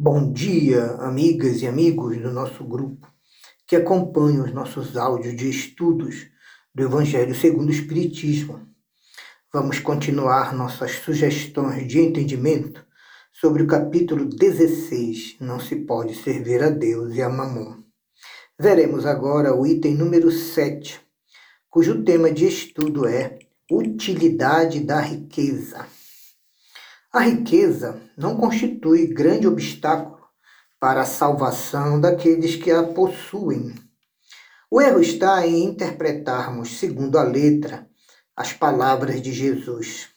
Bom dia, amigas e amigos do nosso grupo que acompanham os nossos áudios de estudos do Evangelho segundo o Espiritismo. Vamos continuar nossas sugestões de entendimento sobre o capítulo 16, Não se pode servir a Deus e a Mamon. Veremos agora o item número 7, cujo tema de estudo é Utilidade da riqueza. A riqueza não constitui grande obstáculo para a salvação daqueles que a possuem. O erro está em interpretarmos, segundo a letra, as palavras de Jesus.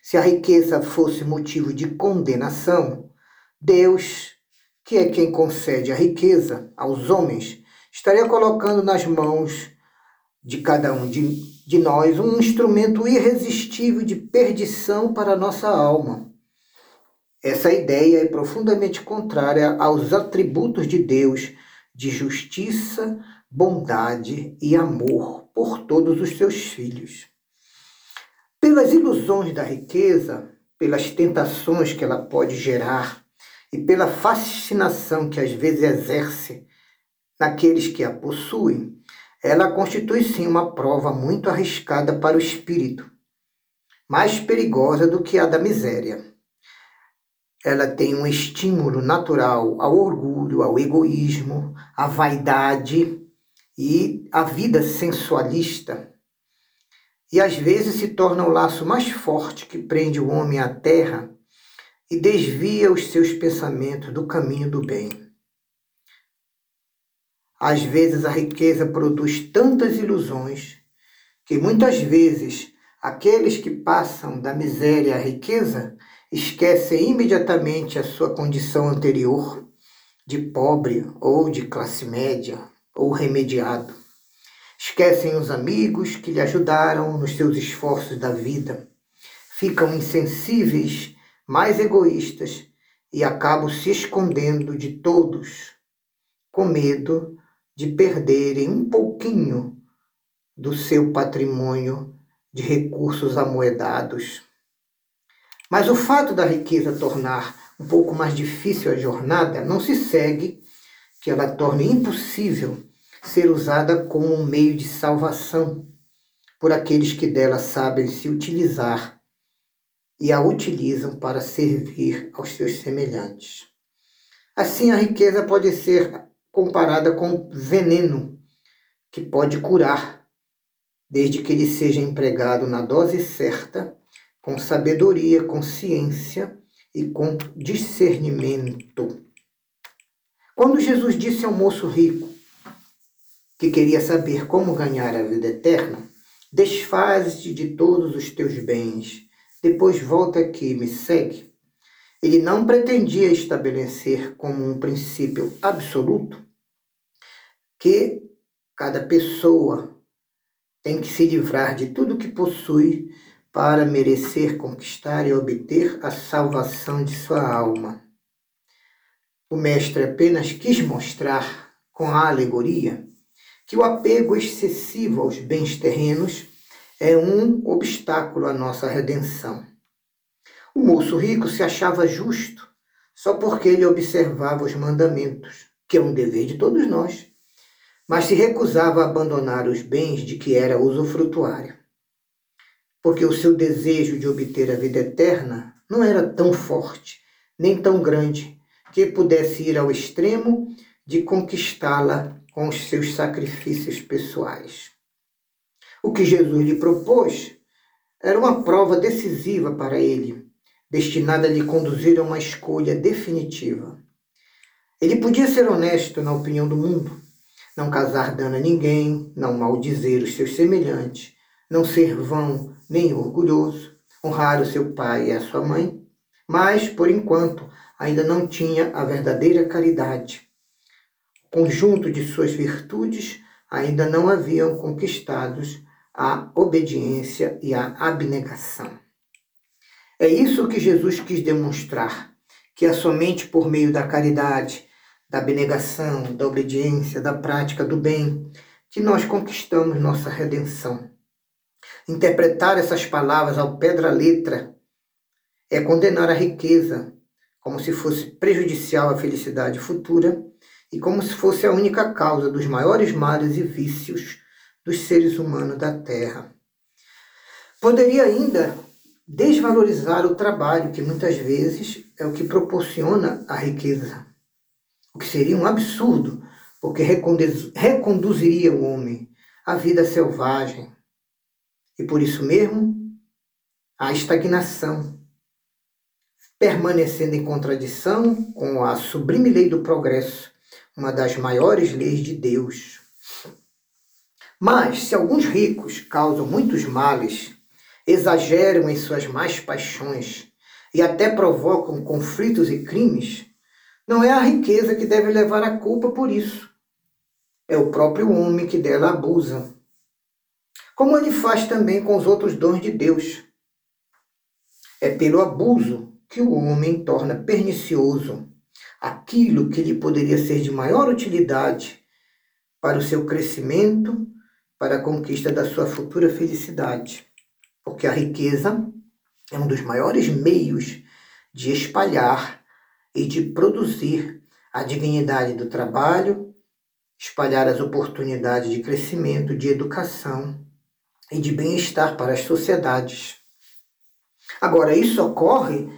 Se a riqueza fosse motivo de condenação, Deus, que é quem concede a riqueza aos homens, estaria colocando nas mãos de cada um de de nós um instrumento irresistível de perdição para a nossa alma. Essa ideia é profundamente contrária aos atributos de Deus de justiça, bondade e amor por todos os seus filhos. Pelas ilusões da riqueza, pelas tentações que ela pode gerar e pela fascinação que às vezes exerce naqueles que a possuem, ela constitui sim uma prova muito arriscada para o espírito, mais perigosa do que a da miséria. Ela tem um estímulo natural ao orgulho, ao egoísmo, à vaidade e à vida sensualista. E às vezes se torna o laço mais forte que prende o homem à terra e desvia os seus pensamentos do caminho do bem. Às vezes a riqueza produz tantas ilusões que muitas vezes aqueles que passam da miséria à riqueza esquecem imediatamente a sua condição anterior de pobre ou de classe média ou remediado. Esquecem os amigos que lhe ajudaram nos seus esforços da vida. Ficam insensíveis, mais egoístas e acabam se escondendo de todos, com medo de perderem um pouquinho do seu patrimônio de recursos amoedados. Mas o fato da riqueza tornar um pouco mais difícil a jornada não se segue que ela torne impossível ser usada como um meio de salvação por aqueles que dela sabem se utilizar e a utilizam para servir aos seus semelhantes. Assim, a riqueza pode ser comparada com veneno que pode curar, desde que ele seja empregado na dose certa, com sabedoria, com ciência e com discernimento. Quando Jesus disse ao moço rico que queria saber como ganhar a vida eterna, desfaz-te de todos os teus bens, depois volta aqui e me segue. Ele não pretendia estabelecer como um princípio absoluto que cada pessoa tem que se livrar de tudo que possui para merecer conquistar e obter a salvação de sua alma. O mestre apenas quis mostrar, com a alegoria, que o apego excessivo aos bens terrenos é um obstáculo à nossa redenção. O moço rico se achava justo só porque ele observava os mandamentos, que é um dever de todos nós, mas se recusava a abandonar os bens de que era usufrutuário, porque o seu desejo de obter a vida eterna não era tão forte, nem tão grande, que pudesse ir ao extremo de conquistá-la com os seus sacrifícios pessoais. O que Jesus lhe propôs era uma prova decisiva para ele, destinada a lhe conduzir a uma escolha definitiva. Ele podia ser honesto na opinião do mundo, não casar dano a ninguém, não maldizer os seus semelhantes, não ser vão nem orgulhoso, honrar o seu pai e a sua mãe, mas, por enquanto, ainda não tinha a verdadeira caridade. O conjunto de suas virtudes ainda não haviam conquistados a obediência e a abnegação. É isso que Jesus quis demonstrar, que é somente por meio da caridade, da abnegação, da obediência, da prática do bem que nós conquistamos nossa redenção. Interpretar essas palavras ao pé da letra é condenar a riqueza como se fosse prejudicial à felicidade futura e como se fosse a única causa dos maiores males e vícios dos seres humanos da Terra. Poderia ainda desvalorizar o trabalho, que muitas vezes é o que proporciona a riqueza, o que seria um absurdo, porque reconduziria o homem à vida selvagem. E por isso mesmo, a estagnação, permanecendo em contradição com a sublime lei do progresso, uma das maiores leis de Deus. Mas, se alguns ricos causam muitos males, exageram em suas más paixões e até provocam conflitos e crimes, não é a riqueza que deve levar a culpa por isso. É o próprio homem que dela abusa. Como ele faz também com os outros dons de Deus. É pelo abuso que o homem torna pernicioso aquilo que lhe poderia ser de maior utilidade para o seu crescimento, para a conquista da sua futura felicidade. Porque a riqueza é um dos maiores meios de espalhar e de produzir a dignidade do trabalho, espalhar as oportunidades de crescimento, de educação e de bem-estar para as sociedades. Agora, isso ocorre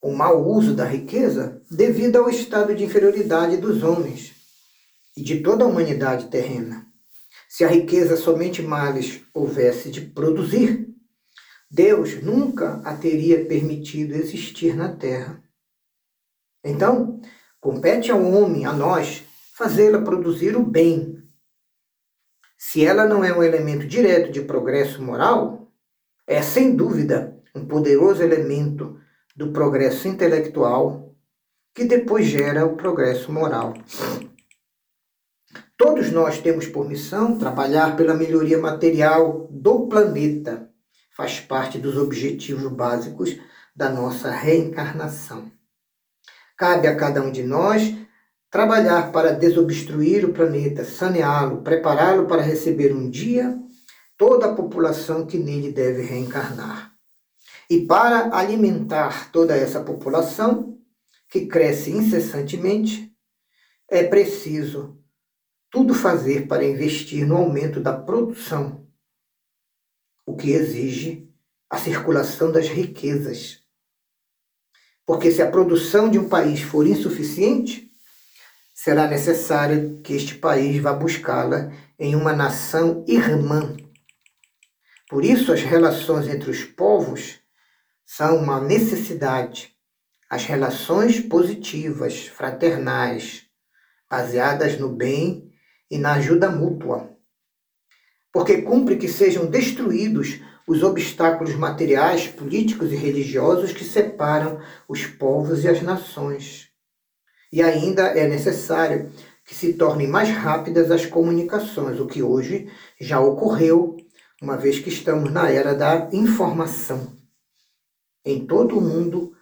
o mau uso da riqueza devido ao estado de inferioridade dos homens e de toda a humanidade terrena. Se a riqueza somente males houvesse de produzir, Deus nunca a teria permitido existir na terra. Então, compete ao homem, a nós, fazê-la produzir o bem. Se ela não é um elemento direto de progresso moral, é sem dúvida um poderoso elemento do progresso intelectual, que depois gera o progresso moral. Todos nós temos por missão trabalhar pela melhoria material do planeta. Faz parte dos objetivos básicos da nossa reencarnação. Cabe a cada um de nós trabalhar para desobstruir o planeta, saneá-lo, prepará-lo para receber um dia toda a população que nele deve reencarnar. E para alimentar toda essa população, que cresce incessantemente, é preciso tudo fazer para investir no aumento da produção, o que exige a circulação das riquezas. Porque se a produção de um país for insuficiente, será necessário que este país vá buscá-la em uma nação irmã. Por isso, as relações entre os povos são uma necessidade. As relações positivas, fraternais, baseadas no bem e na ajuda mútua. Porque cumpre que sejam destruídos os obstáculos materiais, políticos e religiosos que separam os povos e as nações. E ainda é necessário que se tornem mais rápidas as comunicações, o que hoje já ocorreu, uma vez que estamos na era da informação em todo o mundo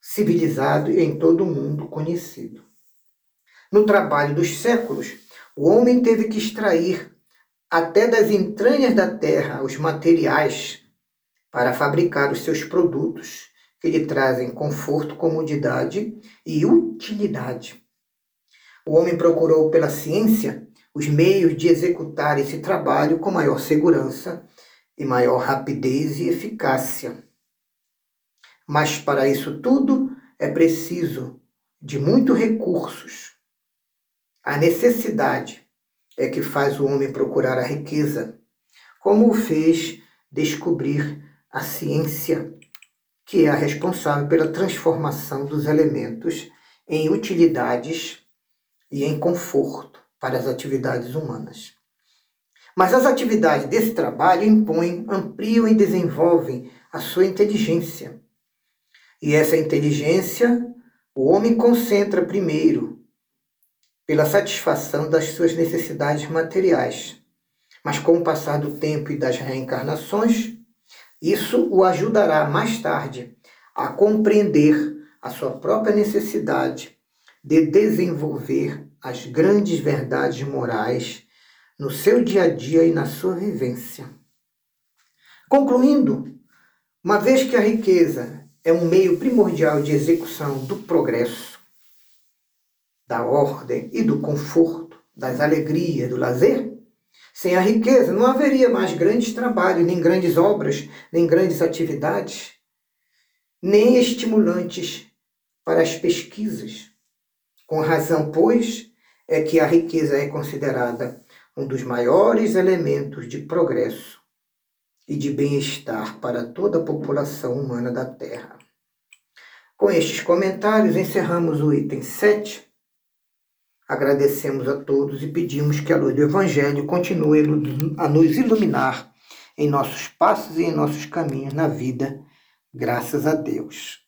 civilizado e em todo o mundo conhecido. No trabalho dos séculos, o homem teve que extrair até das entranhas da terra os materiais para fabricar os seus produtos, que lhe trazem conforto, comodidade e utilidade. O homem procurou pela ciência os meios de executar esse trabalho com maior segurança e maior rapidez e eficácia. Mas para isso tudo é preciso de muitos recursos. A necessidade é que faz o homem procurar a riqueza, como o fez descobrir a ciência, que é a responsável pela transformação dos elementos em utilidades e em conforto para as atividades humanas. Mas as atividades desse trabalho impõem, ampliam e desenvolvem a sua inteligência e essa inteligência o homem concentra primeiro pela satisfação das suas necessidades materiais. Mas com o passar do tempo e das reencarnações, isso o ajudará mais tarde a compreender a sua própria necessidade de desenvolver as grandes verdades morais no seu dia a dia e na sua vivência. Concluindo, uma vez que a riqueza é um meio primordial de execução do progresso, da ordem e do conforto, das alegrias, do lazer, sem a riqueza não haveria mais grandes trabalhos, nem grandes obras, nem grandes atividades, nem estimulantes para as pesquisas. Com razão, pois, é que a riqueza é considerada um dos maiores elementos de progresso e de bem-estar para toda a população humana da Terra. Com estes comentários, encerramos o item 7. Agradecemos a todos e pedimos que a luz do Evangelho continue a nos iluminar em nossos passos e em nossos caminhos na vida. Graças a Deus.